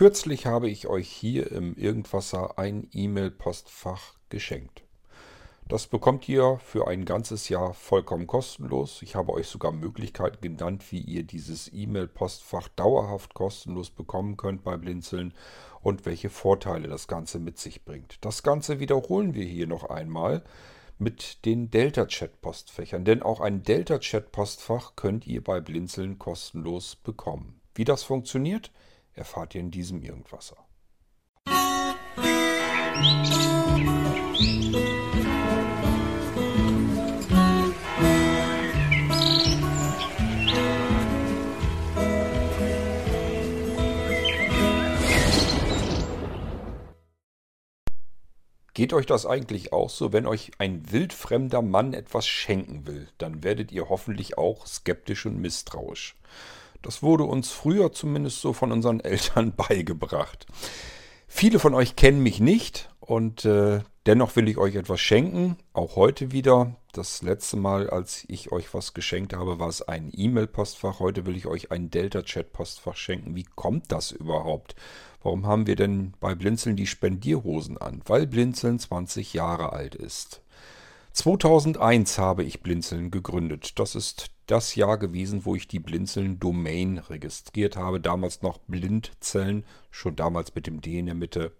Kürzlich habe ich euch hier im Irgendwasser ein E-Mail-Postfach geschenkt. Das bekommt ihr für ein ganzes Jahr vollkommen kostenlos. Ich habe euch sogar Möglichkeiten genannt, wie ihr dieses E-Mail-Postfach dauerhaft kostenlos bekommen könnt bei Blinzeln und welche Vorteile das Ganze mit sich bringt. Das Ganze wiederholen wir hier noch einmal mit den Delta-Chat-Postfächern, denn auch ein Delta-Chat-Postfach könnt ihr bei Blinzeln kostenlos bekommen. Wie das funktioniert, erfahrt ihr in diesem Irgendwasser. Geht euch das eigentlich auch so, wenn euch ein wildfremder Mann etwas schenken will, dann werdet ihr hoffentlich auch skeptisch und misstrauisch. Das wurde uns früher zumindest so von unseren Eltern beigebracht. Viele von euch kennen mich nicht und äh, dennoch will ich euch etwas schenken, auch heute wieder. Das letzte Mal, als ich euch was geschenkt habe, war es ein E-Mail-Postfach. Heute will ich euch ein Delta-Chat-Postfach schenken. Wie kommt das überhaupt? Warum haben wir denn bei Blinzeln die Spendierhosen an? Weil Blinzeln 20 Jahre alt ist. 2001 habe ich Blinzeln gegründet. Das ist das Jahr gewesen, wo ich die Blinzeln-Domain registriert habe. Damals noch Blindzellen, schon damals mit dem D in der Mitte,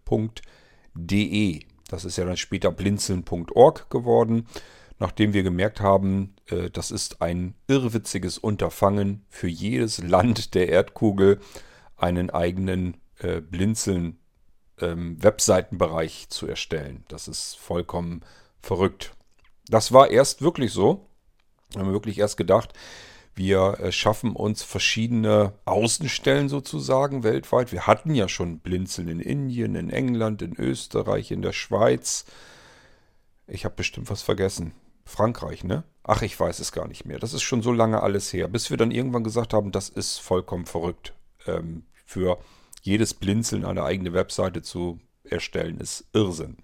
.de. Das ist ja dann später blinzeln.org geworden, nachdem wir gemerkt haben, äh, das ist ein irrwitziges Unterfangen für jedes Land der Erdkugel, einen eigenen äh, Blinzeln ähm, zu erstellen. Das ist vollkommen verrückt. Das war erst wirklich so. Wir haben wirklich erst gedacht, wir äh, schaffen uns verschiedene Außenstellen sozusagen weltweit. Wir hatten ja schon Blinzeln in Indien, in England, in Österreich, in der Schweiz. Ich habe bestimmt was vergessen. Frankreich, ne? Ach, ich weiß es gar nicht mehr. Das ist schon so lange alles her. Bis wir dann irgendwann gesagt haben, das ist vollkommen verrückt. Ähm, für jedes Blinzeln eine eigene Webseite zu erstellen, ist Irrsinn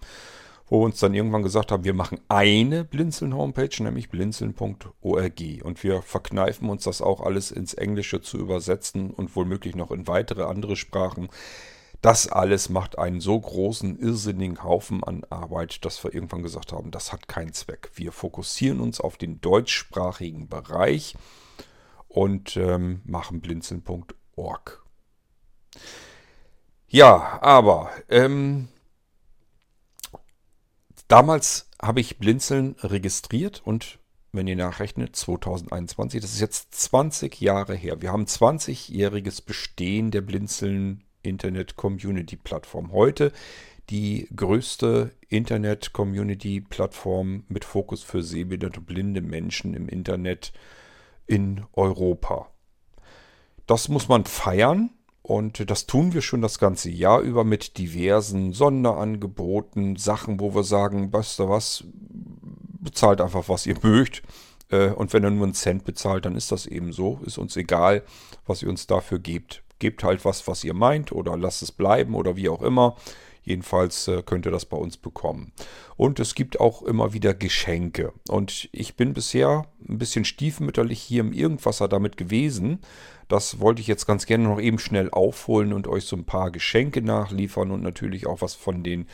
wo wir uns dann irgendwann gesagt haben, wir machen eine Blinzeln-Homepage, nämlich blinzeln.org. Und wir verkneifen uns das auch alles ins Englische zu übersetzen und womöglich noch in weitere andere Sprachen. Das alles macht einen so großen, irrsinnigen Haufen an Arbeit, dass wir irgendwann gesagt haben, das hat keinen Zweck. Wir fokussieren uns auf den deutschsprachigen Bereich und ähm, machen blinzeln.org. Ja, aber ähm, Damals habe ich Blinzeln registriert und wenn ihr nachrechnet, 2021, das ist jetzt 20 Jahre her. Wir haben 20-jähriges Bestehen der Blinzeln Internet Community Plattform. Heute die größte Internet Community Plattform mit Fokus für sehbehinderte blinde Menschen im Internet in Europa. Das muss man feiern. Und das tun wir schon das ganze Jahr über mit diversen Sonderangeboten, Sachen, wo wir sagen, weißt du was, bezahlt einfach, was ihr mögt. Äh, und wenn ihr nur einen Cent bezahlt, dann ist das eben so. Ist uns egal, was ihr uns dafür gebt. Gebt halt was, was ihr meint oder lasst es bleiben oder wie auch immer. Jedenfalls äh, könnt ihr das bei uns bekommen. Und es gibt auch immer wieder Geschenke. Und ich bin bisher ein bisschen stiefmütterlich hier im Irgendwasser damit gewesen, das wollte ich jetzt ganz gerne noch eben schnell aufholen und euch so ein paar Geschenke nachliefern und natürlich auch was von den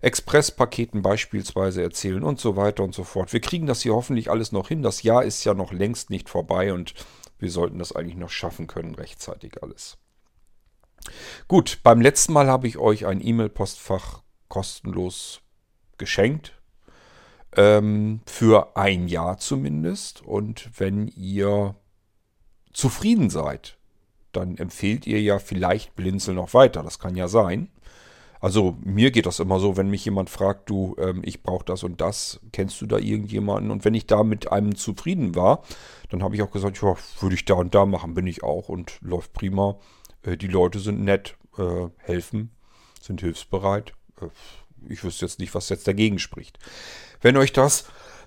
Expresspaketen beispielsweise erzählen und so weiter und so fort. Wir kriegen das hier hoffentlich alles noch hin. Das Jahr ist ja noch längst nicht vorbei und wir sollten das eigentlich noch schaffen können, rechtzeitig alles. Gut, beim letzten Mal habe ich euch ein E-Mail-Postfach kostenlos geschenkt. Ähm, für ein Jahr zumindest. Und wenn ihr zufrieden seid, dann empfehlt ihr ja vielleicht Blinzeln noch weiter. Das kann ja sein. Also mir geht das immer so, wenn mich jemand fragt, du, ähm, ich brauche das und das, kennst du da irgendjemanden? Und wenn ich da mit einem zufrieden war, dann habe ich auch gesagt, ja, würde ich da und da machen, bin ich auch und läuft prima. Äh, die Leute sind nett, äh, helfen, sind hilfsbereit. Äh, ich wüsste jetzt nicht, was jetzt dagegen spricht. Wenn euch das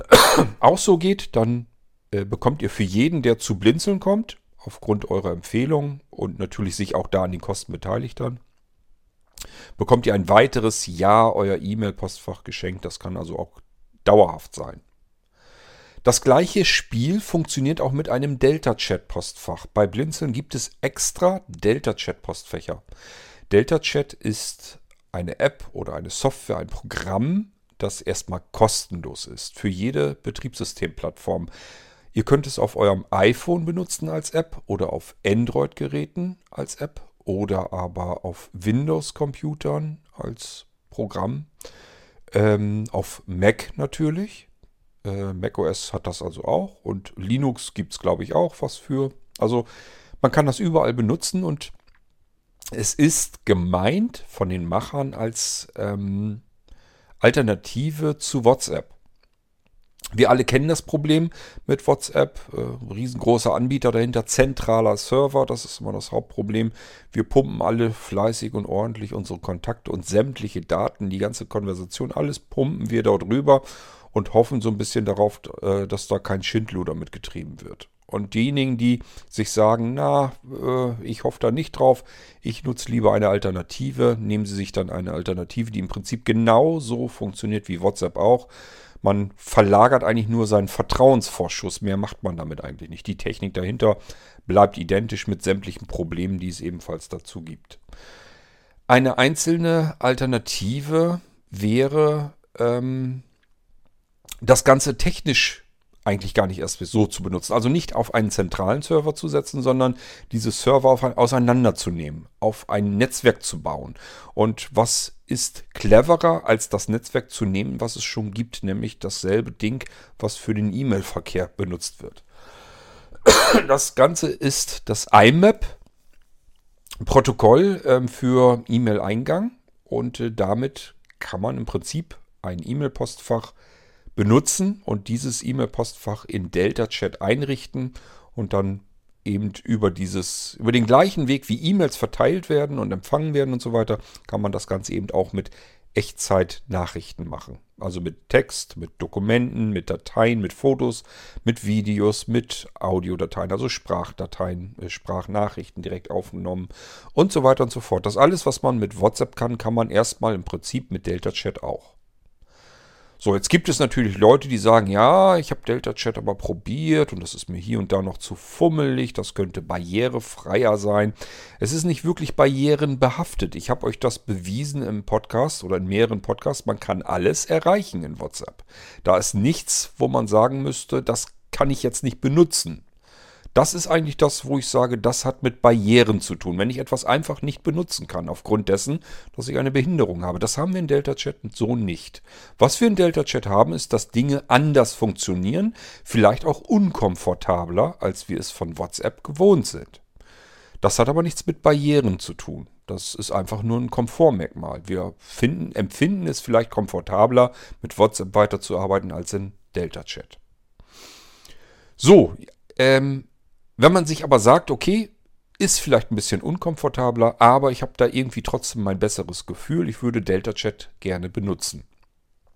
auch so geht, dann bekommt ihr für jeden, der zu Blinzeln kommt, aufgrund eurer Empfehlung und natürlich sich auch da an den Kosten beteiligt dann, bekommt ihr ein weiteres Jahr euer E-Mail-Postfach geschenkt. Das kann also auch dauerhaft sein. Das gleiche Spiel funktioniert auch mit einem Delta-Chat-Postfach. Bei Blinzeln gibt es extra Delta-Chat-Postfächer. DeltaChat ist eine App oder eine Software, ein Programm, das erstmal kostenlos ist für jede Betriebssystemplattform. Ihr könnt es auf eurem iPhone benutzen als App oder auf Android-Geräten als App oder aber auf Windows-Computern als Programm. Ähm, auf Mac natürlich. Äh, macOS hat das also auch und Linux gibt es glaube ich auch was für. Also man kann das überall benutzen und es ist gemeint von den Machern als ähm, Alternative zu WhatsApp. Wir alle kennen das Problem mit WhatsApp. Äh, riesengroßer Anbieter dahinter, zentraler Server, das ist immer das Hauptproblem. Wir pumpen alle fleißig und ordentlich unsere Kontakte und sämtliche Daten, die ganze Konversation, alles pumpen wir dort rüber und hoffen so ein bisschen darauf, äh, dass da kein Schindluder mitgetrieben wird. Und diejenigen, die sich sagen, na, äh, ich hoffe da nicht drauf, ich nutze lieber eine Alternative, nehmen Sie sich dann eine Alternative, die im Prinzip genauso funktioniert wie WhatsApp auch. Man verlagert eigentlich nur seinen Vertrauensvorschuss. Mehr macht man damit eigentlich nicht. Die Technik dahinter bleibt identisch mit sämtlichen Problemen, die es ebenfalls dazu gibt. Eine einzelne Alternative wäre, ähm, das Ganze technisch eigentlich gar nicht erst so zu benutzen. Also nicht auf einen zentralen Server zu setzen, sondern diese Server auseinanderzunehmen, auf ein Netzwerk zu bauen. Und was ist cleverer, als das Netzwerk zu nehmen, was es schon gibt, nämlich dasselbe Ding, was für den E-Mail-Verkehr benutzt wird. Das Ganze ist das IMAP-Protokoll äh, für E-Mail-Eingang und äh, damit kann man im Prinzip ein E-Mail-Postfach benutzen und dieses E-Mail-Postfach in Delta Chat einrichten und dann eben über dieses, über den gleichen Weg wie E-Mails verteilt werden und empfangen werden und so weiter, kann man das Ganze eben auch mit Echtzeit-Nachrichten machen. Also mit Text, mit Dokumenten, mit Dateien, mit Fotos, mit Videos, mit Audiodateien, also Sprachdateien, äh, Sprachnachrichten direkt aufgenommen und so weiter und so fort. Das alles, was man mit WhatsApp kann, kann man erstmal im Prinzip mit Delta Chat auch. So, jetzt gibt es natürlich Leute, die sagen, ja, ich habe Delta Chat aber probiert und das ist mir hier und da noch zu fummelig, das könnte barrierefreier sein. Es ist nicht wirklich barrierenbehaftet. Ich habe euch das bewiesen im Podcast oder in mehreren Podcasts. Man kann alles erreichen in WhatsApp. Da ist nichts, wo man sagen müsste, das kann ich jetzt nicht benutzen. Das ist eigentlich das, wo ich sage, das hat mit Barrieren zu tun. Wenn ich etwas einfach nicht benutzen kann, aufgrund dessen, dass ich eine Behinderung habe. Das haben wir in Delta Chat so nicht. Was wir in Delta Chat haben, ist, dass Dinge anders funktionieren, vielleicht auch unkomfortabler, als wir es von WhatsApp gewohnt sind. Das hat aber nichts mit Barrieren zu tun. Das ist einfach nur ein Komfortmerkmal. Wir finden, empfinden es vielleicht komfortabler, mit WhatsApp weiterzuarbeiten als in Delta Chat. So, ähm, wenn man sich aber sagt, okay, ist vielleicht ein bisschen unkomfortabler, aber ich habe da irgendwie trotzdem mein besseres Gefühl, ich würde Delta Chat gerne benutzen.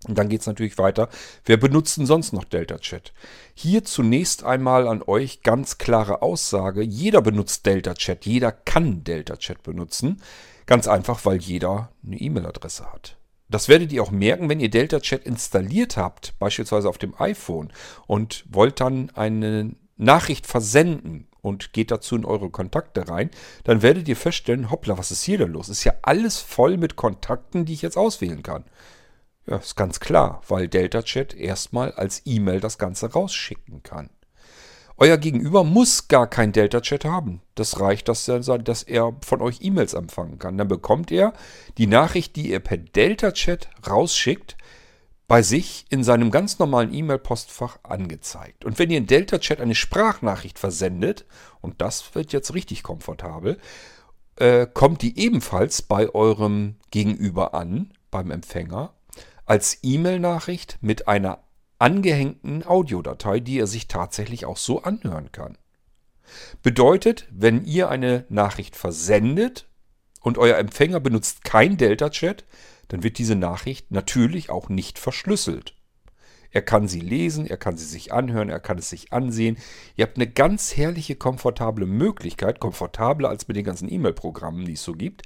Und dann geht es natürlich weiter. Wer benutzt denn sonst noch Delta Chat? Hier zunächst einmal an euch ganz klare Aussage. Jeder benutzt Delta Chat. Jeder kann Delta Chat benutzen. Ganz einfach, weil jeder eine E-Mail-Adresse hat. Das werdet ihr auch merken, wenn ihr Delta Chat installiert habt, beispielsweise auf dem iPhone, und wollt dann eine Nachricht versenden und geht dazu in eure Kontakte rein, dann werdet ihr feststellen, hoppla, was ist hier denn los? Ist ja alles voll mit Kontakten, die ich jetzt auswählen kann. Ja, ist ganz klar, weil Delta Chat erstmal als E-Mail das Ganze rausschicken kann. Euer Gegenüber muss gar kein Delta Chat haben. Das reicht, dass er, von euch E-Mails empfangen kann. Dann bekommt er die Nachricht, die ihr per Delta Chat rausschickt, bei sich in seinem ganz normalen E-Mail-Postfach angezeigt. Und wenn ihr in Delta Chat eine Sprachnachricht versendet, und das wird jetzt richtig komfortabel, äh, kommt die ebenfalls bei eurem Gegenüber an, beim Empfänger, als E-Mail-Nachricht mit einer angehängten Audiodatei, die er sich tatsächlich auch so anhören kann. Bedeutet, wenn ihr eine Nachricht versendet und euer Empfänger benutzt kein Delta-Chat, dann wird diese Nachricht natürlich auch nicht verschlüsselt. Er kann sie lesen, er kann sie sich anhören, er kann es sich ansehen. Ihr habt eine ganz herrliche, komfortable Möglichkeit, komfortabler als mit den ganzen E-Mail-Programmen, die es so gibt,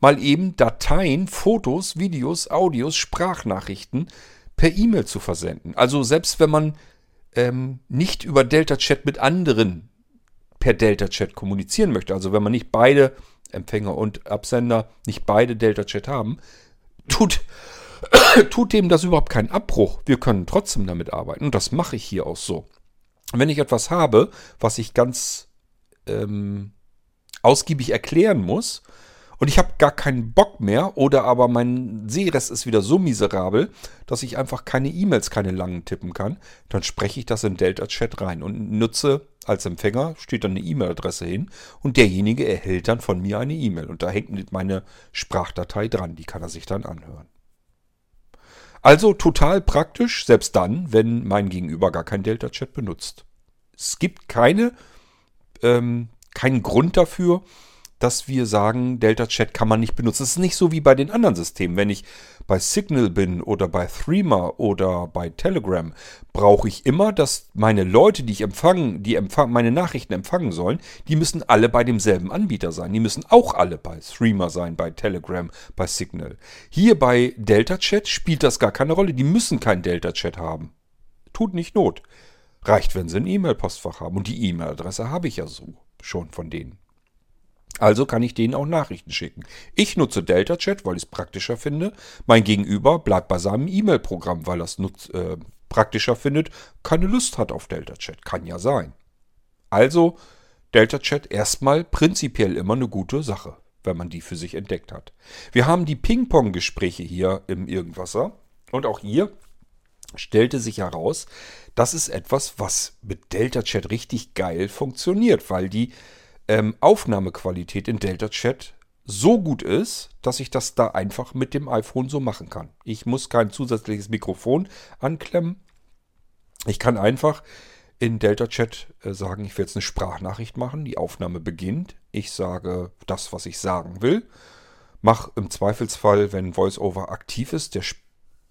mal eben Dateien, Fotos, Videos, Audios, Sprachnachrichten per E-Mail zu versenden. Also selbst wenn man ähm, nicht über Delta Chat mit anderen per Delta Chat kommunizieren möchte, also wenn man nicht beide Empfänger und Absender nicht beide Delta Chat haben, tut, tut dem das überhaupt keinen Abbruch. Wir können trotzdem damit arbeiten. Und das mache ich hier auch so. Wenn ich etwas habe, was ich ganz ähm, ausgiebig erklären muss, und ich habe gar keinen Bock mehr oder aber mein Sehrest ist wieder so miserabel, dass ich einfach keine E-Mails, keine langen tippen kann, dann spreche ich das in Delta Chat rein und nutze als Empfänger, steht dann eine E-Mail-Adresse hin und derjenige erhält dann von mir eine E-Mail und da hängt meine Sprachdatei dran, die kann er sich dann anhören. Also total praktisch, selbst dann, wenn mein Gegenüber gar kein Delta Chat benutzt. Es gibt keine, ähm, keinen Grund dafür, dass wir sagen, Delta Chat kann man nicht benutzen. Es ist nicht so wie bei den anderen Systemen. Wenn ich bei Signal bin oder bei Threema oder bei Telegram, brauche ich immer, dass meine Leute, die ich empfangen, die empfang, meine Nachrichten empfangen sollen, die müssen alle bei demselben Anbieter sein. Die müssen auch alle bei Threema sein, bei Telegram, bei Signal. Hier bei Delta Chat spielt das gar keine Rolle. Die müssen kein Delta Chat haben. Tut nicht Not. Reicht, wenn sie ein E-Mail-Postfach haben. Und die E-Mail-Adresse habe ich ja so schon von denen. Also kann ich denen auch Nachrichten schicken. Ich nutze Delta Chat, weil ich es praktischer finde. Mein Gegenüber bleibt bei seinem E-Mail-Programm, weil er es äh, praktischer findet, keine Lust hat auf Delta Chat. Kann ja sein. Also Delta Chat erstmal prinzipiell immer eine gute Sache, wenn man die für sich entdeckt hat. Wir haben die Ping-Pong-Gespräche hier im Irgendwasser. Und auch hier stellte sich heraus, das ist etwas, was mit Delta Chat richtig geil funktioniert, weil die ähm, Aufnahmequalität in Delta Chat so gut ist, dass ich das da einfach mit dem iPhone so machen kann. Ich muss kein zusätzliches Mikrofon anklemmen. Ich kann einfach in Delta Chat äh, sagen, ich will jetzt eine Sprachnachricht machen. Die Aufnahme beginnt. Ich sage das, was ich sagen will. Mach im Zweifelsfall, wenn VoiceOver aktiv ist, der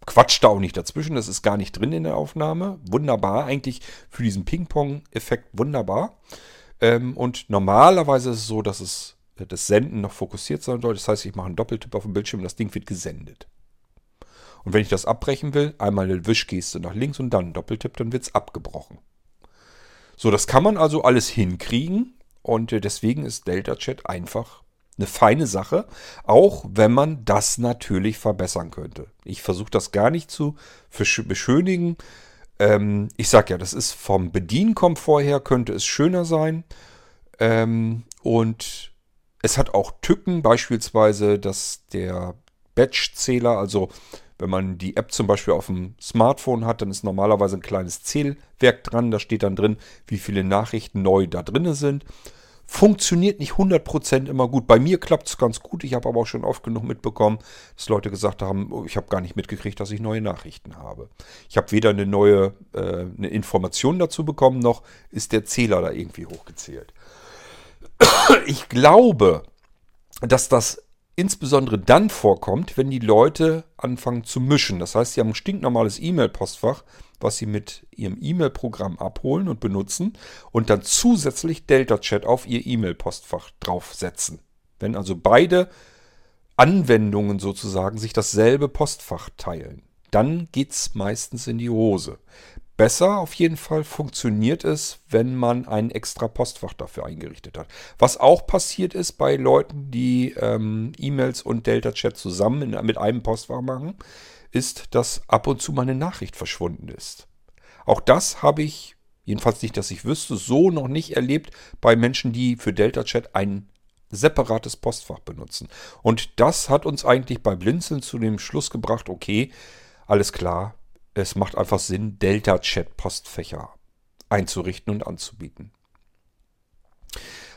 quatscht da auch nicht dazwischen. Das ist gar nicht drin in der Aufnahme. Wunderbar, eigentlich für diesen Ping-Pong-Effekt wunderbar. Ähm, und normalerweise ist es so, dass es äh, das Senden noch fokussiert sein soll. Das heißt, ich mache einen Doppeltipp auf dem Bildschirm und das Ding wird gesendet. Und wenn ich das abbrechen will, einmal eine Wischgeste nach links und dann einen Doppeltipp, dann wird es abgebrochen. So, das kann man also alles hinkriegen und äh, deswegen ist Delta Chat einfach eine feine Sache, auch wenn man das natürlich verbessern könnte. Ich versuche das gar nicht zu beschönigen. Ähm, ich sag ja, das ist vom Bedienkomfort her könnte es schöner sein. Ähm, und es hat auch Tücken, beispielsweise, dass der Batch-Zähler, also wenn man die App zum Beispiel auf dem Smartphone hat, dann ist normalerweise ein kleines Zählwerk dran. Da steht dann drin, wie viele Nachrichten neu da drin sind. Funktioniert nicht 100% immer gut. Bei mir klappt es ganz gut. Ich habe aber auch schon oft genug mitbekommen, dass Leute gesagt haben, oh, ich habe gar nicht mitgekriegt, dass ich neue Nachrichten habe. Ich habe weder eine neue äh, eine Information dazu bekommen, noch ist der Zähler da irgendwie hochgezählt. Ich glaube, dass das insbesondere dann vorkommt, wenn die Leute anfangen zu mischen. Das heißt, sie haben ein stinknormales E-Mail-Postfach was Sie mit Ihrem E-Mail-Programm abholen und benutzen und dann zusätzlich Delta Chat auf Ihr E-Mail-Postfach draufsetzen. Wenn also beide Anwendungen sozusagen sich dasselbe Postfach teilen, dann geht es meistens in die Hose. Besser auf jeden Fall funktioniert es, wenn man ein extra Postfach dafür eingerichtet hat. Was auch passiert ist bei Leuten, die ähm, E-Mails und Delta Chat zusammen in, mit einem Postfach machen, ist, dass ab und zu mal eine Nachricht verschwunden ist. Auch das habe ich, jedenfalls nicht, dass ich wüsste, so noch nicht erlebt bei Menschen, die für Delta Chat ein separates Postfach benutzen. Und das hat uns eigentlich bei Blinzeln zu dem Schluss gebracht, okay, alles klar, es macht einfach Sinn, Delta Chat Postfächer einzurichten und anzubieten.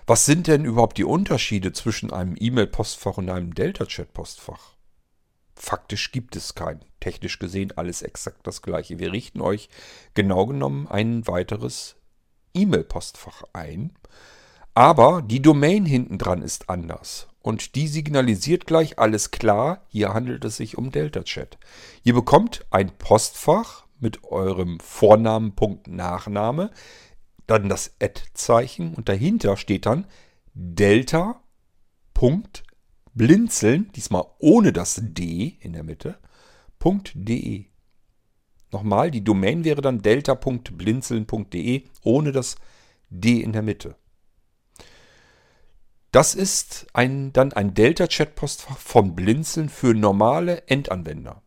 Was sind denn überhaupt die Unterschiede zwischen einem E-Mail-Postfach und einem Delta Chat Postfach? Faktisch gibt es keinen. Technisch gesehen alles exakt das gleiche. Wir richten euch genau genommen ein weiteres E-Mail-Postfach ein. Aber die Domain hinten dran ist anders. Und die signalisiert gleich alles klar, hier handelt es sich um Delta Chat. Ihr bekommt ein Postfach mit eurem Vornamen, Punkt, Nachname, dann das Ad-Zeichen und dahinter steht dann Delta, Punkt, blinzeln, diesmal ohne das D in der Mitte, .de. Nochmal, die Domain wäre dann delta.blinzeln.de ohne das D in der Mitte. Das ist ein, dann ein Delta-Chat-Postfach von Blinzeln für normale Endanwender.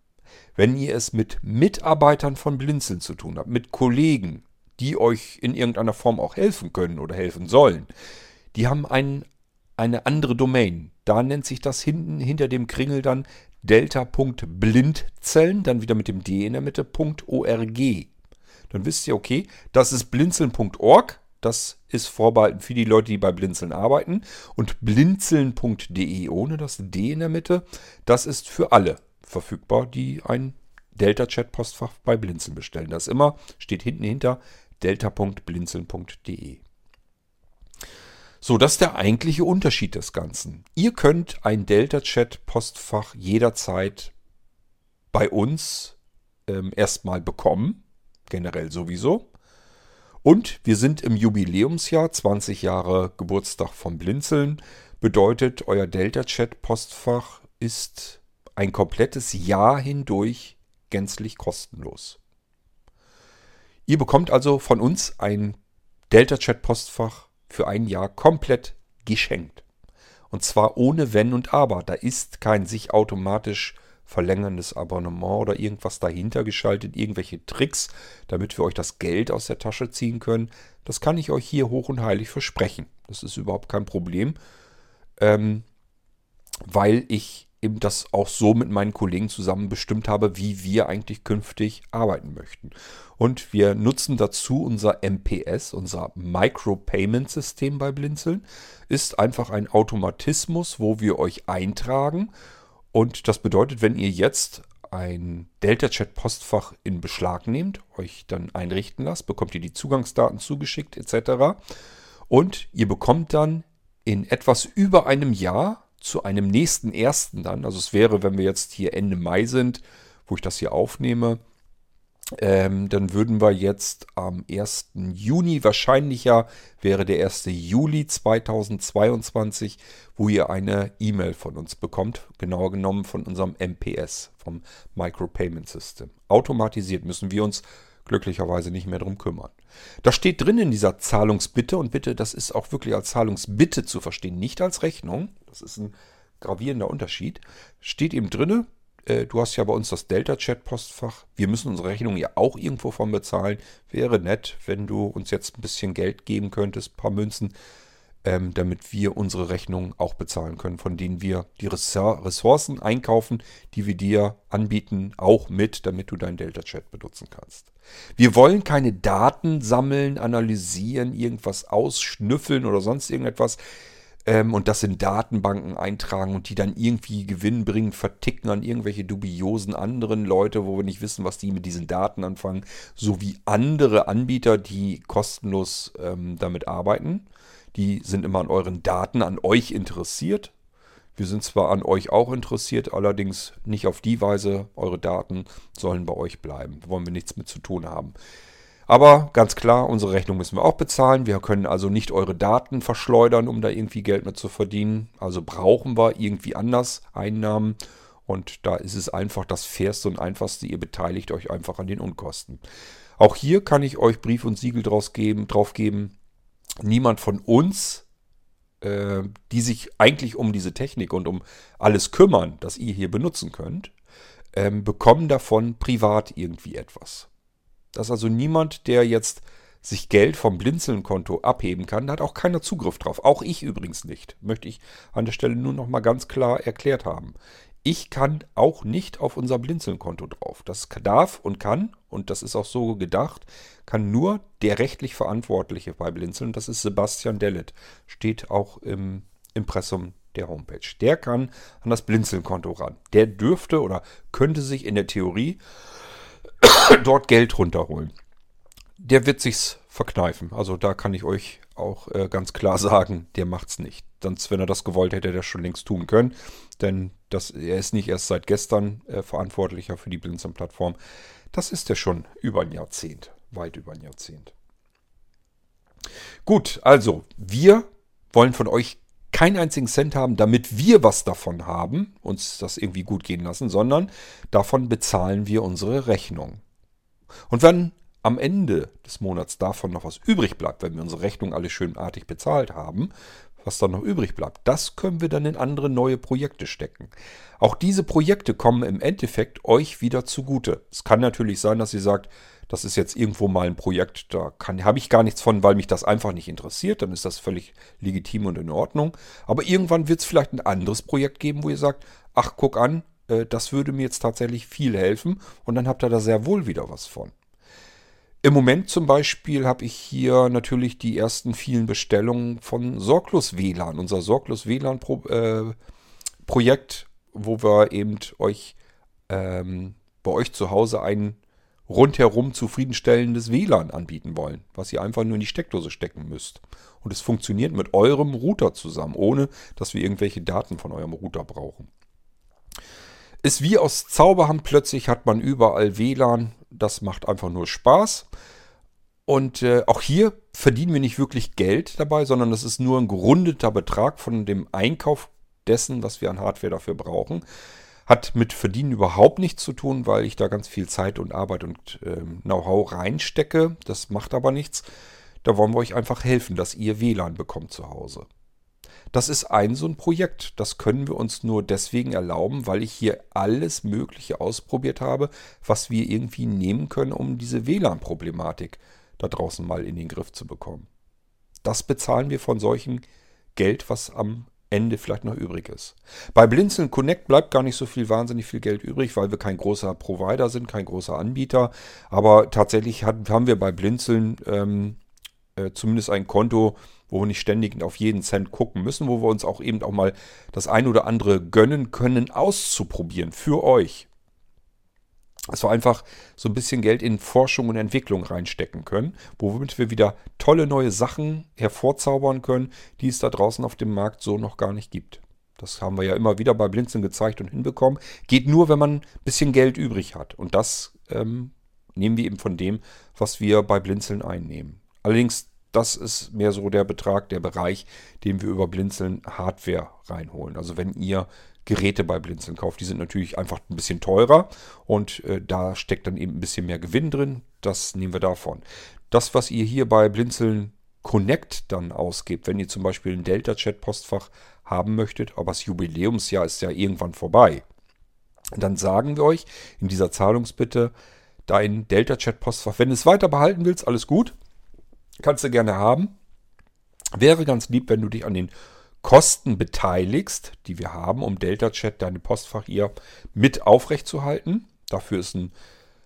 Wenn ihr es mit Mitarbeitern von Blinzeln zu tun habt, mit Kollegen, die euch in irgendeiner Form auch helfen können oder helfen sollen, die haben ein, eine andere Domain. Da nennt sich das hinten hinter dem Kringel dann delta.blindzellen, dann wieder mit dem D in der Mitte, .org. Dann wisst ihr, okay, das ist blinzeln.org, das ist vorbehalten für die Leute, die bei Blinzeln arbeiten. Und blinzeln.de ohne das D in der Mitte, das ist für alle verfügbar, die ein Delta-Chat-Postfach bei Blinzeln bestellen. Das immer steht hinten hinter delta.blinzeln.de. So, das ist der eigentliche Unterschied des Ganzen. Ihr könnt ein Delta-Chat-Postfach jederzeit bei uns ähm, erstmal bekommen. Generell sowieso. Und wir sind im Jubiläumsjahr, 20 Jahre Geburtstag vom Blinzeln. Bedeutet, euer Delta-Chat-Postfach ist ein komplettes Jahr hindurch gänzlich kostenlos. Ihr bekommt also von uns ein Delta-Chat-Postfach für ein Jahr komplett geschenkt. Und zwar ohne Wenn und Aber. Da ist kein sich automatisch verlängerndes Abonnement oder irgendwas dahinter geschaltet, irgendwelche Tricks, damit wir euch das Geld aus der Tasche ziehen können. Das kann ich euch hier hoch und heilig versprechen. Das ist überhaupt kein Problem, ähm, weil ich eben das auch so mit meinen Kollegen zusammen bestimmt habe, wie wir eigentlich künftig arbeiten möchten. Und wir nutzen dazu unser MPS, unser Micropayment-System bei Blinzeln. Ist einfach ein Automatismus, wo wir euch eintragen. Und das bedeutet, wenn ihr jetzt ein Delta-Chat-Postfach in Beschlag nehmt, euch dann einrichten lasst, bekommt ihr die Zugangsdaten zugeschickt etc. Und ihr bekommt dann in etwas über einem Jahr zu einem nächsten ersten dann, also es wäre, wenn wir jetzt hier Ende Mai sind, wo ich das hier aufnehme, ähm, dann würden wir jetzt am 1. Juni, wahrscheinlicher wäre der 1. Juli 2022, wo ihr eine E-Mail von uns bekommt, genauer genommen von unserem MPS, vom Micropayment System. Automatisiert müssen wir uns glücklicherweise nicht mehr drum kümmern. Das steht drin in dieser Zahlungsbitte und bitte, das ist auch wirklich als Zahlungsbitte zu verstehen, nicht als Rechnung. Das ist ein gravierender Unterschied. Steht eben drin, äh, du hast ja bei uns das Delta-Chat-Postfach. Wir müssen unsere Rechnung ja auch irgendwo von bezahlen. Wäre nett, wenn du uns jetzt ein bisschen Geld geben könntest, ein paar Münzen ähm, damit wir unsere Rechnungen auch bezahlen können, von denen wir die Ressourcen einkaufen, die wir dir anbieten, auch mit, damit du deinen Delta-Chat benutzen kannst. Wir wollen keine Daten sammeln, analysieren, irgendwas ausschnüffeln oder sonst irgendetwas ähm, und das in Datenbanken eintragen und die dann irgendwie Gewinn bringen, verticken an irgendwelche dubiosen anderen Leute, wo wir nicht wissen, was die mit diesen Daten anfangen, sowie andere Anbieter, die kostenlos ähm, damit arbeiten. Die sind immer an euren Daten, an euch interessiert. Wir sind zwar an euch auch interessiert, allerdings nicht auf die Weise. Eure Daten sollen bei euch bleiben. Da wollen wir nichts mit zu tun haben. Aber ganz klar, unsere Rechnung müssen wir auch bezahlen. Wir können also nicht eure Daten verschleudern, um da irgendwie Geld mit zu verdienen. Also brauchen wir irgendwie anders Einnahmen. Und da ist es einfach das Fairste und Einfachste. Ihr beteiligt euch einfach an den Unkosten. Auch hier kann ich euch Brief und Siegel draus geben, drauf geben niemand von uns, äh, die sich eigentlich um diese Technik und um alles kümmern, das ihr hier benutzen könnt, ähm, bekommen davon privat irgendwie etwas. Das ist also niemand, der jetzt sich Geld vom Blinzeln-Konto abheben kann, da hat auch keiner Zugriff drauf. Auch ich übrigens nicht. Möchte ich an der Stelle nur noch mal ganz klar erklärt haben. Ich kann auch nicht auf unser Blinzeln-Konto drauf. Das darf und kann, und das ist auch so gedacht, kann nur der rechtlich Verantwortliche bei Blinzeln, das ist Sebastian Dellet, steht auch im Impressum der Homepage. Der kann an das Blinzeln-Konto ran. Der dürfte oder könnte sich in der Theorie dort Geld runterholen. Der wird sich's verkneifen. Also da kann ich euch auch äh, ganz klar sagen, der macht's nicht. Sonst, wenn er das gewollt hätte, hätte er das schon längst tun können. Denn das, er ist nicht erst seit gestern äh, verantwortlicher für die Blinzeln-Plattform. Das ist er schon über ein Jahrzehnt. Weit über ein Jahrzehnt. Gut, also wir wollen von euch keinen einzigen Cent haben, damit wir was davon haben, uns das irgendwie gut gehen lassen, sondern davon bezahlen wir unsere Rechnung. Und wenn am Ende des Monats davon noch was übrig bleibt, wenn wir unsere Rechnung alle schönartig bezahlt haben, was dann noch übrig bleibt, das können wir dann in andere neue Projekte stecken. Auch diese Projekte kommen im Endeffekt euch wieder zugute. Es kann natürlich sein, dass ihr sagt, das ist jetzt irgendwo mal ein Projekt, da habe ich gar nichts von, weil mich das einfach nicht interessiert. Dann ist das völlig legitim und in Ordnung. Aber irgendwann wird es vielleicht ein anderes Projekt geben, wo ihr sagt, ach, guck an, äh, das würde mir jetzt tatsächlich viel helfen. Und dann habt ihr da sehr wohl wieder was von. Im Moment zum Beispiel habe ich hier natürlich die ersten vielen Bestellungen von Sorglos WLAN, unser Sorglos WLAN Pro, äh, Projekt, wo wir eben euch ähm, bei euch zu Hause ein rundherum zufriedenstellendes WLAN anbieten wollen, was ihr einfach nur in die Steckdose stecken müsst. Und es funktioniert mit eurem Router zusammen, ohne dass wir irgendwelche Daten von eurem Router brauchen. Ist wie aus Zauberhand plötzlich hat man überall WLAN, das macht einfach nur Spaß. Und äh, auch hier verdienen wir nicht wirklich Geld dabei, sondern das ist nur ein gerundeter Betrag von dem Einkauf dessen, was wir an Hardware dafür brauchen. Hat mit Verdienen überhaupt nichts zu tun, weil ich da ganz viel Zeit und Arbeit und ähm, Know-how reinstecke. Das macht aber nichts. Da wollen wir euch einfach helfen, dass ihr WLAN bekommt zu Hause. Das ist ein so ein Projekt. Das können wir uns nur deswegen erlauben, weil ich hier alles Mögliche ausprobiert habe, was wir irgendwie nehmen können, um diese WLAN-Problematik da draußen mal in den Griff zu bekommen. Das bezahlen wir von solchem Geld, was am Ende vielleicht noch übrig ist. Bei Blinzeln Connect bleibt gar nicht so viel wahnsinnig viel Geld übrig, weil wir kein großer Provider sind, kein großer Anbieter. Aber tatsächlich haben wir bei Blinzeln ähm, äh, zumindest ein Konto, wo wir nicht ständig auf jeden Cent gucken müssen, wo wir uns auch eben auch mal das ein oder andere gönnen können, auszuprobieren für euch. Dass wir einfach so ein bisschen Geld in Forschung und Entwicklung reinstecken können, womit wir wieder tolle neue Sachen hervorzaubern können, die es da draußen auf dem Markt so noch gar nicht gibt. Das haben wir ja immer wieder bei Blinzeln gezeigt und hinbekommen. Geht nur, wenn man ein bisschen Geld übrig hat. Und das ähm, nehmen wir eben von dem, was wir bei Blinzeln einnehmen. Allerdings das ist mehr so der Betrag, der Bereich, den wir über Blinzeln Hardware reinholen. Also wenn ihr Geräte bei Blinzeln kauft, die sind natürlich einfach ein bisschen teurer und äh, da steckt dann eben ein bisschen mehr Gewinn drin. Das nehmen wir davon. Das, was ihr hier bei Blinzeln Connect dann ausgibt, wenn ihr zum Beispiel ein Delta-Chat-Postfach haben möchtet, aber das Jubiläumsjahr ist ja irgendwann vorbei, dann sagen wir euch in dieser Zahlungsbitte, dein Delta-Chat-Postfach, wenn du es weiter behalten willst, alles gut. Kannst du gerne haben. Wäre ganz lieb, wenn du dich an den Kosten beteiligst, die wir haben, um Delta Chat, deine Postfach hier mit aufrechtzuerhalten. Dafür ist ein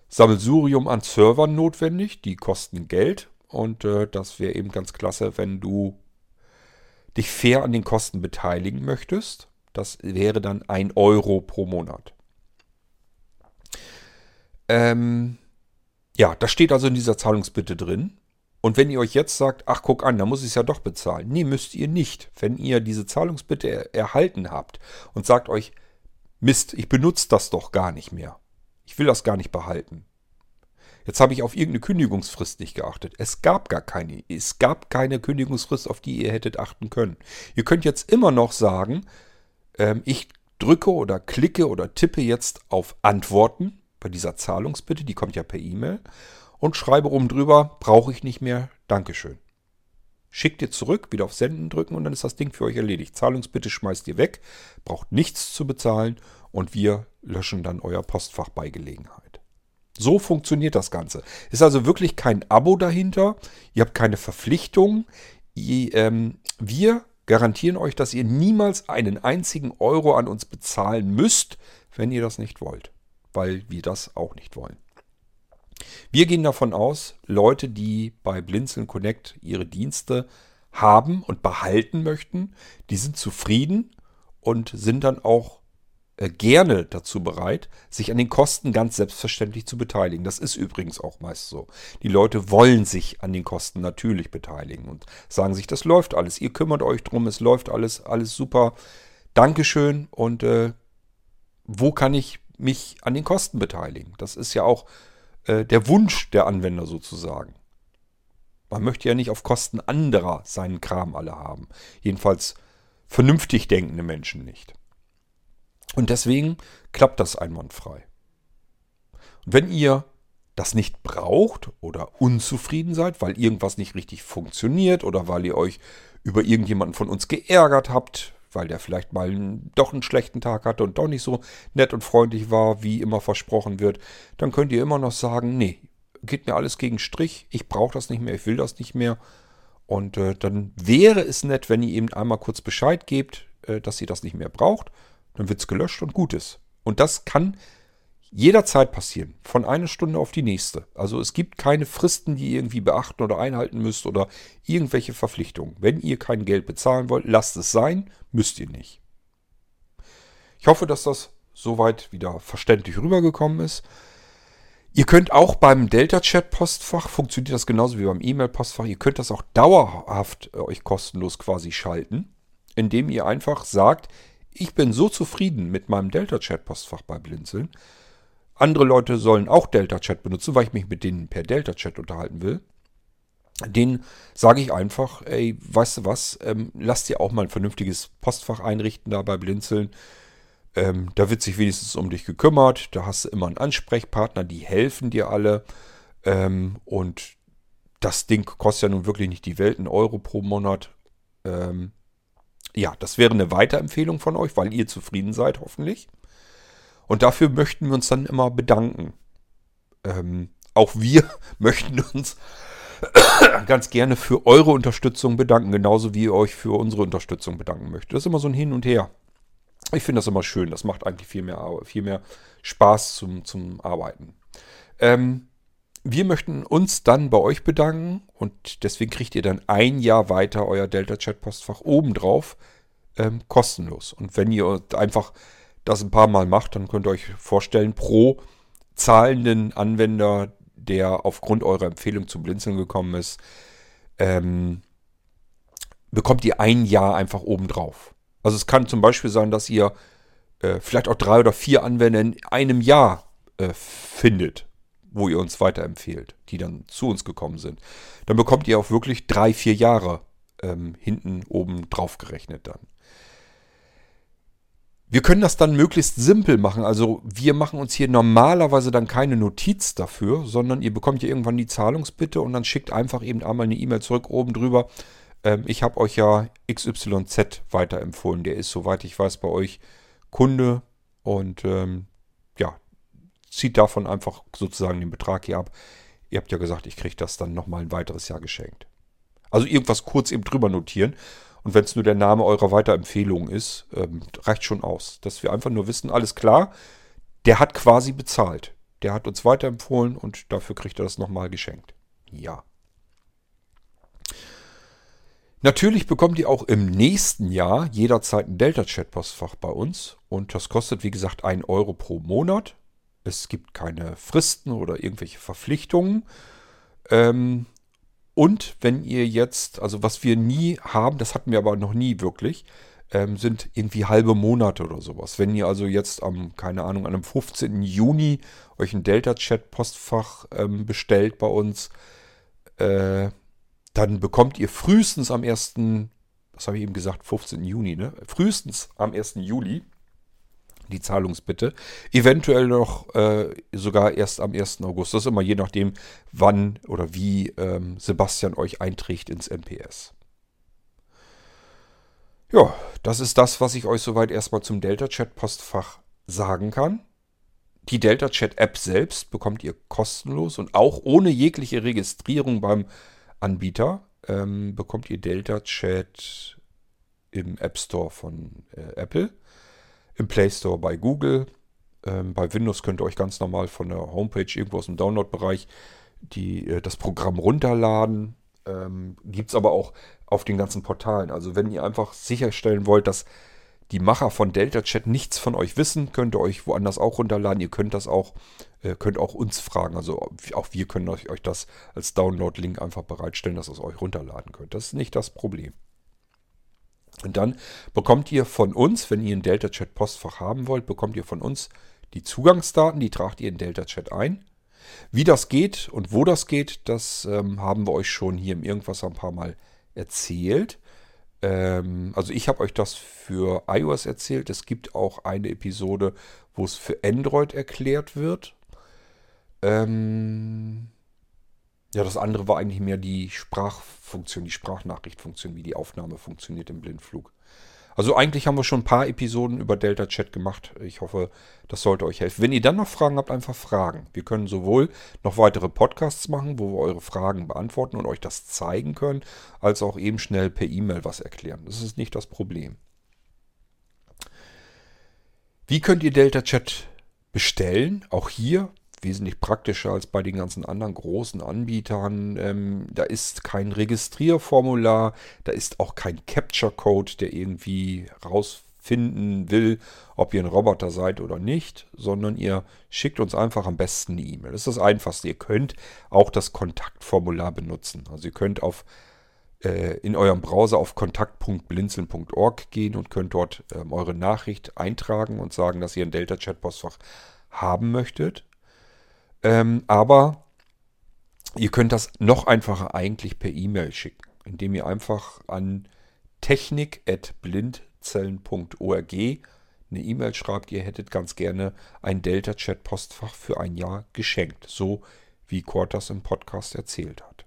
Sammelsurium an Servern notwendig. Die kosten Geld. Und äh, das wäre eben ganz klasse, wenn du dich fair an den Kosten beteiligen möchtest. Das wäre dann ein Euro pro Monat. Ähm, ja, das steht also in dieser Zahlungsbitte drin. Und wenn ihr euch jetzt sagt, ach guck an, da muss ich es ja doch bezahlen. Nee, müsst ihr nicht. Wenn ihr diese Zahlungsbitte er erhalten habt und sagt euch, Mist, ich benutze das doch gar nicht mehr. Ich will das gar nicht behalten. Jetzt habe ich auf irgendeine Kündigungsfrist nicht geachtet. Es gab gar keine. Es gab keine Kündigungsfrist, auf die ihr hättet achten können. Ihr könnt jetzt immer noch sagen, ähm, ich drücke oder klicke oder tippe jetzt auf Antworten bei dieser Zahlungsbitte, die kommt ja per E-Mail und schreibe oben drüber, brauche ich nicht mehr, Dankeschön. Schickt ihr zurück, wieder auf Senden drücken und dann ist das Ding für euch erledigt. Zahlungsbitte schmeißt ihr weg, braucht nichts zu bezahlen und wir löschen dann euer Postfach bei Gelegenheit. So funktioniert das Ganze. Ist also wirklich kein Abo dahinter. Ihr habt keine Verpflichtung. Ähm, wir garantieren euch, dass ihr niemals einen einzigen Euro an uns bezahlen müsst, wenn ihr das nicht wollt. Weil wir das auch nicht wollen. Wir gehen davon aus, Leute, die bei Blinzeln Connect ihre Dienste haben und behalten möchten, die sind zufrieden und sind dann auch äh, gerne dazu bereit, sich an den Kosten ganz selbstverständlich zu beteiligen. Das ist übrigens auch meist so. Die Leute wollen sich an den Kosten natürlich beteiligen und sagen sich, das läuft alles. Ihr kümmert euch drum, es läuft alles, alles super. Dankeschön und äh, wo kann ich mich an den Kosten beteiligen? Das ist ja auch äh, der Wunsch der Anwender sozusagen. Man möchte ja nicht auf Kosten anderer seinen Kram alle haben. Jedenfalls vernünftig denkende Menschen nicht. Und deswegen klappt das einwandfrei. Und wenn ihr das nicht braucht oder unzufrieden seid, weil irgendwas nicht richtig funktioniert oder weil ihr euch über irgendjemanden von uns geärgert habt, weil der vielleicht mal doch einen schlechten Tag hatte und doch nicht so nett und freundlich war, wie immer versprochen wird, dann könnt ihr immer noch sagen, nee, geht mir alles gegen Strich, ich brauche das nicht mehr, ich will das nicht mehr. Und äh, dann wäre es nett, wenn ihr eben einmal kurz Bescheid gebt, äh, dass ihr das nicht mehr braucht. Dann wird es gelöscht und gut ist. Und das kann jederzeit passieren, von einer Stunde auf die nächste. Also es gibt keine Fristen, die ihr irgendwie beachten oder einhalten müsst oder irgendwelche Verpflichtungen. Wenn ihr kein Geld bezahlen wollt, lasst es sein, müsst ihr nicht. Ich hoffe, dass das soweit wieder verständlich rübergekommen ist. Ihr könnt auch beim Delta-Chat-Postfach, funktioniert das genauso wie beim E-Mail-Postfach, ihr könnt das auch dauerhaft äh, euch kostenlos quasi schalten, indem ihr einfach sagt, ich bin so zufrieden mit meinem Delta-Chat-Postfach bei Blinzeln, andere Leute sollen auch Delta-Chat benutzen, weil ich mich mit denen per Delta-Chat unterhalten will. Den sage ich einfach, ey, weißt du was, ähm, lass dir auch mal ein vernünftiges Postfach einrichten da bei Blinzeln. Ähm, da wird sich wenigstens um dich gekümmert. Da hast du immer einen Ansprechpartner, die helfen dir alle. Ähm, und das Ding kostet ja nun wirklich nicht die Welt, ein Euro pro Monat. Ähm, ja, das wäre eine Weiterempfehlung von euch, weil ihr zufrieden seid, hoffentlich. Und dafür möchten wir uns dann immer bedanken. Ähm, auch wir möchten uns ganz gerne für eure Unterstützung bedanken, genauso wie ihr euch für unsere Unterstützung bedanken möchtet. Das ist immer so ein Hin und Her. Ich finde das immer schön. Das macht eigentlich viel mehr, viel mehr Spaß zum, zum Arbeiten. Ähm, wir möchten uns dann bei euch bedanken und deswegen kriegt ihr dann ein Jahr weiter euer Delta Chat Postfach obendrauf ähm, kostenlos. Und wenn ihr einfach das ein paar Mal macht, dann könnt ihr euch vorstellen, pro zahlenden Anwender, der aufgrund eurer Empfehlung zum Blinzeln gekommen ist, ähm, bekommt ihr ein Jahr einfach obendrauf. Also es kann zum Beispiel sein, dass ihr äh, vielleicht auch drei oder vier Anwender in einem Jahr äh, findet, wo ihr uns weiterempfehlt, die dann zu uns gekommen sind. Dann bekommt ihr auch wirklich drei, vier Jahre ähm, hinten oben drauf gerechnet dann. Wir können das dann möglichst simpel machen. Also wir machen uns hier normalerweise dann keine Notiz dafür, sondern ihr bekommt ja irgendwann die Zahlungsbitte und dann schickt einfach eben einmal eine E-Mail zurück oben drüber. Ähm, ich habe euch ja XYZ weiterempfohlen. Der ist, soweit ich weiß, bei euch Kunde und ähm, ja, zieht davon einfach sozusagen den Betrag hier ab. Ihr habt ja gesagt, ich kriege das dann nochmal ein weiteres Jahr geschenkt. Also irgendwas kurz eben drüber notieren. Und wenn es nur der Name eurer Weiterempfehlung ist, ähm, reicht schon aus. Dass wir einfach nur wissen, alles klar, der hat quasi bezahlt. Der hat uns weiterempfohlen und dafür kriegt er das nochmal geschenkt. Ja. Natürlich bekommt ihr auch im nächsten Jahr jederzeit ein Delta-Chat-Postfach bei uns. Und das kostet, wie gesagt, 1 Euro pro Monat. Es gibt keine Fristen oder irgendwelche Verpflichtungen. Ähm, und wenn ihr jetzt, also was wir nie haben, das hatten wir aber noch nie wirklich, ähm, sind irgendwie halbe Monate oder sowas. Wenn ihr also jetzt am, keine Ahnung, an einem 15. Juni euch ein Delta-Chat-Postfach ähm, bestellt bei uns, äh, dann bekommt ihr frühestens am 1., was habe ich eben gesagt, 15. Juni, ne? Frühestens am 1. Juli die Zahlungsbitte. Eventuell noch äh, sogar erst am 1. August. Das ist immer je nachdem, wann oder wie ähm, Sebastian euch einträgt ins NPS. Ja, das ist das, was ich euch soweit erstmal zum Delta-Chat-Postfach sagen kann. Die Delta-Chat-App selbst bekommt ihr kostenlos und auch ohne jegliche Registrierung beim Anbieter ähm, bekommt ihr Delta-Chat im App Store von äh, Apple im Play Store bei Google. Ähm, bei Windows könnt ihr euch ganz normal von der Homepage irgendwo aus dem Download-Bereich äh, das Programm runterladen. Ähm, Gibt es aber auch auf den ganzen Portalen. Also wenn ihr einfach sicherstellen wollt, dass die Macher von Delta Chat nichts von euch wissen, könnt ihr euch woanders auch runterladen. Ihr könnt das auch, äh, könnt auch uns fragen. Also auch wir können euch, euch das als Download-Link einfach bereitstellen, dass ihr es euch runterladen könnt. Das ist nicht das Problem. Und dann bekommt ihr von uns, wenn ihr ein Delta Chat Postfach haben wollt, bekommt ihr von uns die Zugangsdaten, die tragt ihr in Delta Chat ein. Wie das geht und wo das geht, das ähm, haben wir euch schon hier im Irgendwas ein paar Mal erzählt. Ähm, also ich habe euch das für iOS erzählt. Es gibt auch eine Episode, wo es für Android erklärt wird. Ähm, Ja, das andere war eigentlich mehr die Sprachfunktion, die Sprachnachrichtfunktion, wie die Aufnahme funktioniert im Blindflug. Also eigentlich haben wir schon ein paar Episoden über Delta Chat gemacht. Ich hoffe, das sollte euch helfen. Wenn ihr dann noch Fragen habt, einfach fragen. Wir können sowohl noch weitere Podcasts machen, wo wir eure Fragen beantworten und euch das zeigen können, als auch eben schnell per E-Mail was erklären. Das ist nicht das Problem. Wie könnt ihr Delta Chat bestellen? Auch hier wesentlich praktischer als bei den ganzen anderen großen Anbietern. Ähm, da ist kein Registrierformular, da ist auch kein Capture-Code, der irgendwie rausfinden will, ob ihr ein Roboter seid oder nicht, sondern ihr schickt uns einfach am besten eine E-Mail. Das ist das Einfachste. Ihr könnt auch das Kontaktformular benutzen. Also ihr könnt auf äh, in eurem Browser auf kontakt.blinzeln.org gehen und könnt dort ähm, eure Nachricht eintragen und sagen, dass ihr ein Delta-Chat-Postfach haben möchtet. Ähm, aber ihr könnt das noch einfacher eigentlich per E-Mail schicken, indem ihr einfach an technik.blindzellen.org eine E-Mail schreibt, ihr hättet ganz gerne ein Delta-Chat-Postfach für ein Jahr geschenkt, so wie Quartas im Podcast erzählt hat.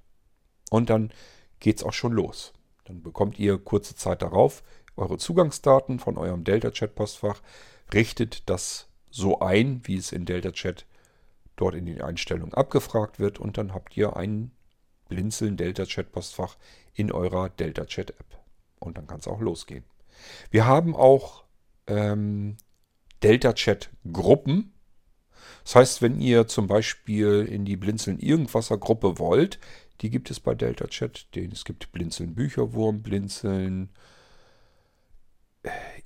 Und dann geht es auch schon los. Dann bekommt ihr kurze Zeit darauf eure Zugangsdaten von eurem Delta-Chat-Postfach, richtet das so ein, wie es in Delta-Chat dort in den Einstellungen abgefragt wird und dann habt ihr ein Blinzeln Delta Chat Postfach in eurer Delta Chat App. Und dann kann es auch losgehen. Wir haben auch ähm, Delta Chat Gruppen. Das heißt, wenn ihr zum Beispiel in die Blinzeln Irgendwasser Gruppe wollt, die gibt es bei Delta Chat. Es gibt Blinzeln Bücherwurm, Blinzeln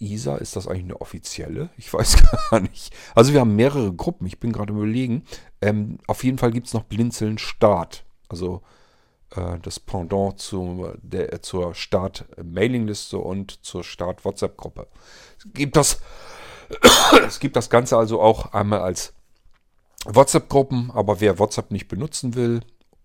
ISA, ist das eigentlich eine offizielle? Ich weiß gar nicht. Also wir haben mehrere Gruppen, ich bin gerade überlegen. Ähm, auf jeden Fall gibt es noch Blinzeln Start. Also äh, das Pendant zu, der, zur Start-Mailingliste und zur Start-WhatsApp-Gruppe. Es es gibt das Ganze also auch einmal als WhatsApp-Gruppen, aber wer WhatsApp nicht benutzen will,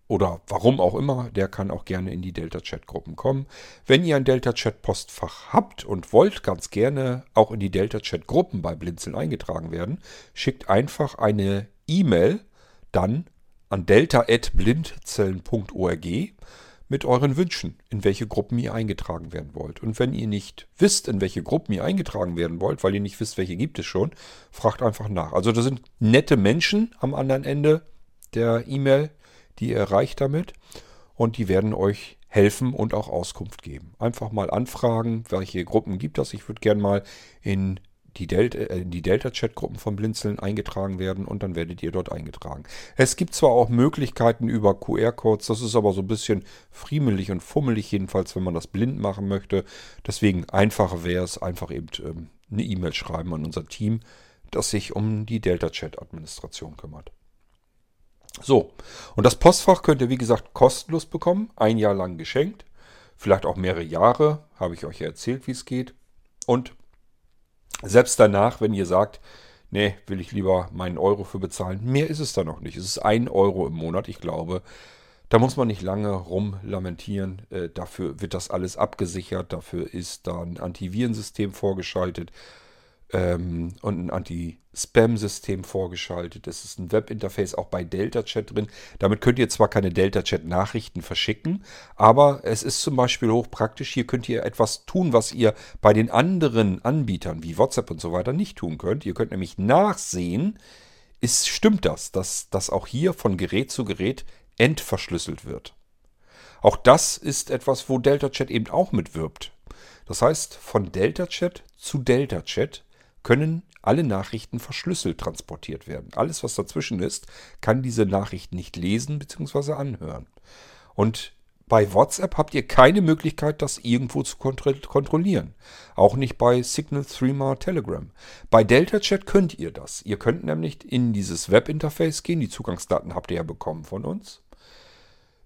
oder warum auch immer, der kann auch gerne in die Delta-Chat-Gruppen kommen. Wenn ihr ein Delta-Chat-Postfach habt und wollt ganz gerne auch in die Delta-Chat-Gruppen bei Blinzeln eingetragen werden, schickt einfach eine E-Mail dann an delta.blindzellen.org mit euren Wünschen, in welche Gruppen ihr eingetragen werden wollt. Und wenn ihr nicht wisst, in welche Gruppen ihr eingetragen werden wollt, weil ihr nicht wisst, welche gibt es schon, fragt einfach nach. Also da sind nette Menschen am anderen Ende der E-Mail, die ihr erreicht damit. Und die werden euch helfen und auch Auskunft geben. Einfach mal anfragen, welche Gruppen gibt es. Ich würde gerne mal in die, Delta, äh, die Delta-Chat-Gruppen von Blinzeln eingetragen werden und dann werdet ihr dort eingetragen. Es gibt zwar auch Möglichkeiten über QR-Codes, das ist aber so ein bisschen friemelig und fummelig, jedenfalls wenn man das blind machen möchte. Deswegen einfacher wäre es einfach eben ähm, eine E-Mail schreiben an unser Team, das sich um die Delta-Chat-Administration kümmert. So, und das Postfach könnt ihr wie gesagt kostenlos bekommen, ein Jahr lang geschenkt, vielleicht auch mehrere Jahre, habe ich euch ja erzählt, wie es geht. Und selbst danach, wenn ihr sagt, nee, will ich lieber meinen Euro für bezahlen, mehr ist es da noch nicht. Es ist ein Euro im Monat, ich glaube. Da muss man nicht lange rumlamentieren. Äh, dafür wird das alles abgesichert. Dafür ist da ein Antivirensystem vorgeschaltet ähm, und ein Anti-Spam-System vorgeschaltet. Es ist ein Webinterface auch bei Delta-Chat drin. Damit könnt ihr zwar keine Delta-Chat-Nachrichten verschicken, aber es ist zum Beispiel hochpraktisch. Hier könnt ihr etwas tun, was ihr bei den anderen Anbietern wie WhatsApp und so weiter nicht tun könnt. Ihr könnt nämlich nachsehen, ist, stimmt das, dass das auch hier von Gerät zu Gerät entverschlüsselt wird. Auch das ist etwas, wo Delta-Chat eben auch mitwirbt. Das heißt, von Delta-Chat zu Delta-Chat können alle Nachrichten verschlüsselt transportiert werden. Alles, was dazwischen ist, kann diese Nachricht nicht lesen bzw. anhören. Und bei WhatsApp habt ihr keine Möglichkeit, das irgendwo zu kontrollieren. Auch nicht bei Signal, Threema, Telegram. Bei Delta Chat könnt ihr das. Ihr könnt nämlich in dieses Webinterface gehen. Die Zugangsdaten habt ihr ja bekommen von uns.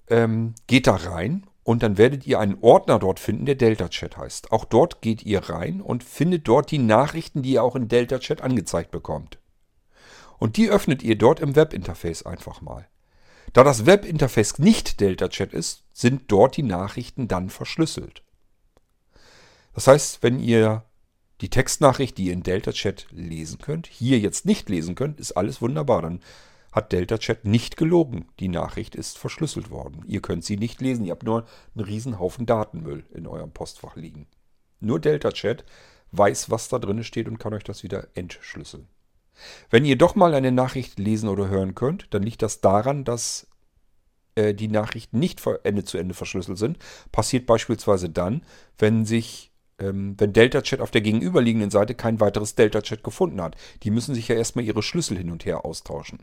Ähm, geht da rein und dann werdet ihr einen Ordner dort finden, der Delta Chat heißt. Auch dort geht ihr rein und findet dort die Nachrichten, die ihr auch in Delta Chat angezeigt bekommt. Und die öffnet ihr dort im Webinterface einfach mal. Da das Webinterface nicht Delta Chat ist, sind dort die Nachrichten dann verschlüsselt. Das heißt, wenn ihr die Textnachricht, die ihr in Delta Chat lesen könnt, hier jetzt nicht lesen könnt, ist alles wunderbar. Dann hat DeltaChat nicht gelogen. Die Nachricht ist verschlüsselt worden. Ihr könnt sie nicht lesen. Ihr habt nur einen riesen Haufen Datenmüll in eurem Postfach liegen. Nur DeltaChat weiß, was da drin steht und kann euch das wieder entschlüsseln. Wenn ihr doch mal eine Nachricht lesen oder hören könnt, dann liegt das daran, dass äh, die Nachrichten nicht Ende zu Ende verschlüsselt sind. Passiert beispielsweise dann, wenn sich ähm, wenn DeltaChat auf der gegenüberliegenden Seite kein weiteres DeltaChat gefunden hat. Die müssen sich ja erstmal ihre Schlüssel hin und her austauschen.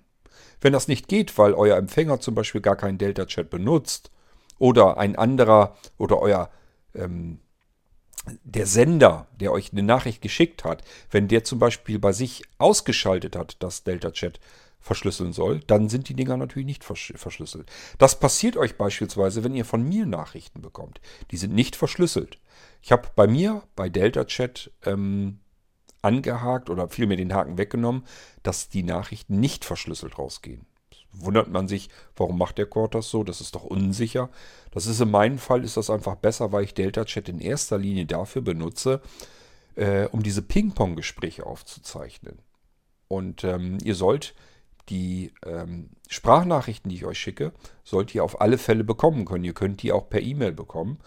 Wenn das nicht geht, weil euer Empfänger zum Beispiel gar keinen DeltaChat benutzt oder ein anderer oder euer ähm, der Sender, der euch eine Nachricht geschickt hat, wenn der zum Beispiel bei sich ausgeschaltet hat, dass DeltaChat verschlüsseln soll, dann sind die Dinger natürlich nicht verschlüsselt. Das passiert euch beispielsweise, wenn ihr von mir Nachrichten bekommt. Die sind nicht verschlüsselt. Ich habe bei mir, bei DeltaChat, ähm, angehakt oder vielmehr den Haken weggenommen, dass die Nachrichten nicht verschlüsselt rausgehen. Wundert man sich, warum macht der Cord das so? Das ist doch unsicher. Das ist in meinem Fall ist das einfach besser, weil ich DeltaChat in erster Linie dafür benutze, äh, um diese Ping-Pong-Gespräche aufzuzeichnen. Und ähm, ihr sollt die ähm, Sprachnachrichten, die ich euch schicke, sollt ihr auf alle Fälle bekommen können. Ihr könnt die auch per E-Mail bekommen.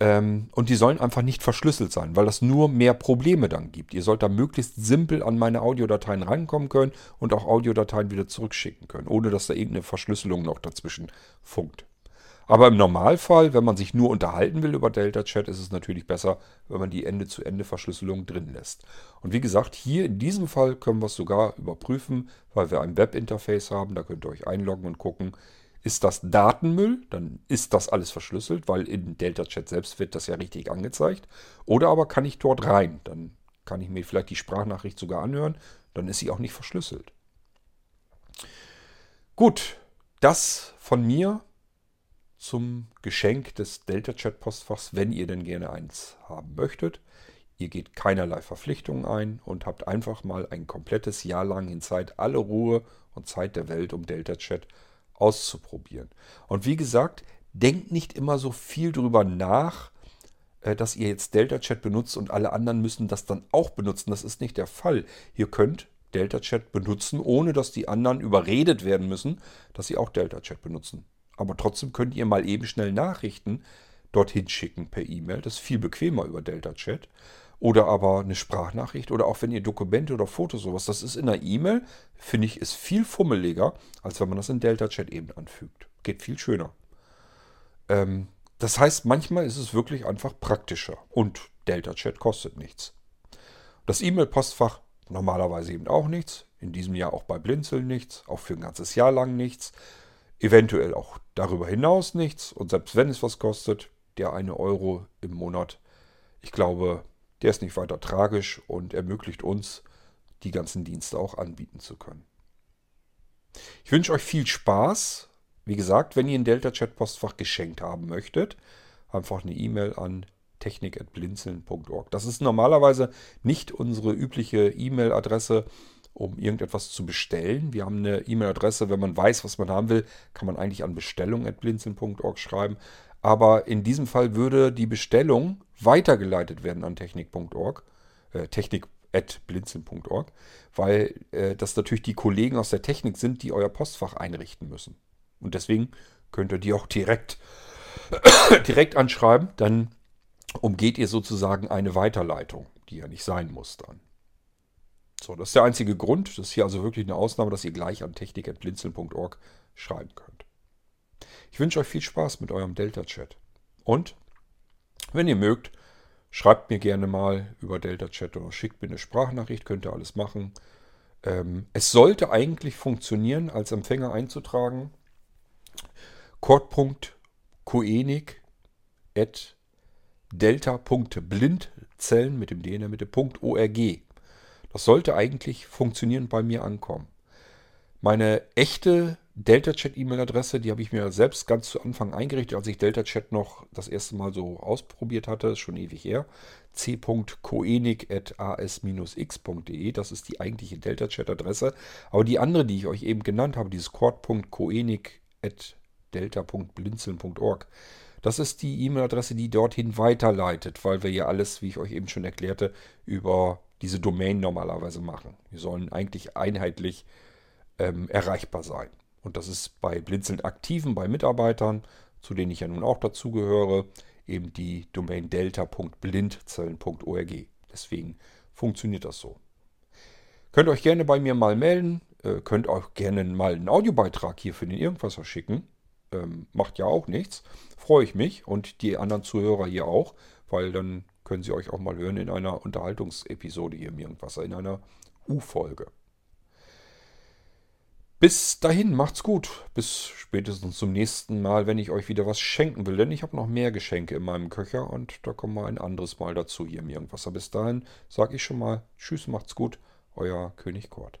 Ähm, und die sollen einfach nicht verschlüsselt sein, weil das nur mehr Probleme dann gibt. Ihr sollt da möglichst simpel an meine Audiodateien rankommen können und auch Audiodateien wieder zurückschicken können, ohne dass da irgendeine Verschlüsselung noch dazwischen funkt. Aber im Normalfall, wenn man sich nur unterhalten will über Delta Chat, ist es natürlich besser, wenn man die Ende-zu-Ende-Verschlüsselung drin lässt. Und wie gesagt, hier in diesem Fall können wir es sogar überprüfen, weil wir ein Webinterface haben. Da könnt ihr euch einloggen und gucken, ist das Datenmüll, dann ist das alles verschlüsselt, weil in Delta Chat selbst wird das ja richtig angezeigt. Oder aber kann ich dort rein, dann kann ich mir vielleicht die Sprachnachricht sogar anhören, dann ist sie auch nicht verschlüsselt. Gut, das von mir zum Geschenk des Delta Chat Postfachs, wenn ihr denn gerne eins haben möchtet. Ihr geht keinerlei Verpflichtungen ein und habt einfach mal ein komplettes Jahr lang in Zeit alle Ruhe und Zeit der Welt, um Delta Chat auszuprobieren. Und wie gesagt, denkt nicht immer so viel drüber nach, äh, dass ihr jetzt Delta Chat benutzt und alle anderen müssen das dann auch benutzen. Das ist nicht der Fall. Ihr könnt Delta Chat benutzen, ohne dass die anderen überredet werden müssen, dass sie auch Delta Chat benutzen. Aber trotzdem könnt ihr mal eben schnell Nachrichten dorthin schicken per E-Mail. Das ist viel bequemer über Delta Chat. Oder aber eine Sprachnachricht oder auch wenn ihr Dokumente oder Fotos sowas, das ist in der E-Mail, finde ich, ist viel fummeliger, als wenn man das in Delta Chat eben anfügt. Geht viel schöner. Ähm, das heißt, manchmal ist es wirklich einfach praktischer und Delta Chat kostet nichts. Das E-Mail-Postfach normalerweise eben auch nichts. In diesem Jahr auch bei Blinzeln nichts, auch für ein ganzes Jahr lang nichts. Eventuell auch darüber hinaus nichts. Und selbst wenn es was kostet, der eine Euro im Monat, ich glaube, der ist nicht weiter tragisch und ermöglicht uns, die ganzen Dienste auch anbieten zu können. Ich wünsche euch viel Spaß. Wie gesagt, wenn ihr ein Delta-Chat-Postfach geschenkt haben möchtet, einfach eine E-Mail an technik.blinzeln.org. Das ist normalerweise nicht unsere übliche E-Mail-Adresse um irgendetwas zu bestellen. Wir haben eine E-Mail-Adresse, wenn man weiß, was man haben will, kann man eigentlich an bestellung.blinzeln.org schreiben. Aber in diesem Fall würde die Bestellung weitergeleitet werden an technik.org, äh, technik.blinzeln.org, weil äh, das natürlich die Kollegen aus der Technik sind, die euer Postfach einrichten müssen. Und deswegen könnt ihr die auch direkt, direkt anschreiben, dann umgeht ihr sozusagen eine Weiterleitung, die ja nicht sein muss dann. So, das ist der einzige Grund. Das ist hier also wirklich eine Ausnahme, dass ihr gleich an technik.blinzeln.org schreiben könnt. Ich wünsche euch viel Spaß mit eurem Delta-Chat. Und, wenn ihr mögt, schreibt mir gerne mal über Delta-Chat oder schickt mir eine Sprachnachricht, könnt ihr alles machen. Ähm, es sollte eigentlich funktionieren, als Empfänger einzutragen. Cord.koenig at delta.blindzellen mit dem D in der Mitte.org. Das sollte eigentlich funktionieren bei mir ankommen. Meine echte Delta-Chat-E-Mail-Adresse, die habe ich mir selbst ganz zu Anfang eingerichtet, als ich Delta-Chat noch das erste Mal so ausprobiert hatte, ist schon ewig her. c.koenig.as-x.de, das ist die eigentliche Delta-Chat-Adresse. Aber die andere, die ich euch eben genannt habe, dieses cord.koenig.delta.blinzeln.org, das ist die E-Mail-Adresse, die dorthin weiterleitet, weil wir ja alles, wie ich euch eben schon erklärte, über diese Domain normalerweise machen. Wir sollen eigentlich einheitlich ähm, erreichbar sein. Und das ist bei Blinzeln Aktiven, bei Mitarbeitern, zu denen ich ja nun auch dazugehöre, eben die Domain delta.blindzellen.org. Deswegen funktioniert das so. Könnt euch gerne bei mir mal melden, äh, könnt auch gerne mal einen Audiobeitrag hier für den Irgendwasser schicken. Ähm, macht ja auch nichts. Freue ich mich und die anderen Zuhörer hier auch, weil dann können sie euch auch mal hören in einer Unterhaltungsepisode hier im Irgendwasser, in einer U-Folge. Bis dahin, macht's gut. Bis spätestens zum nächsten Mal, wenn ich euch wieder was schenken will. Denn ich habe noch mehr Geschenke in meinem Köcher und da kommen wir ein anderes Mal dazu hier im Irgendwasser. Bis dahin sage ich schon mal Tschüss, macht's gut. Euer König Kort.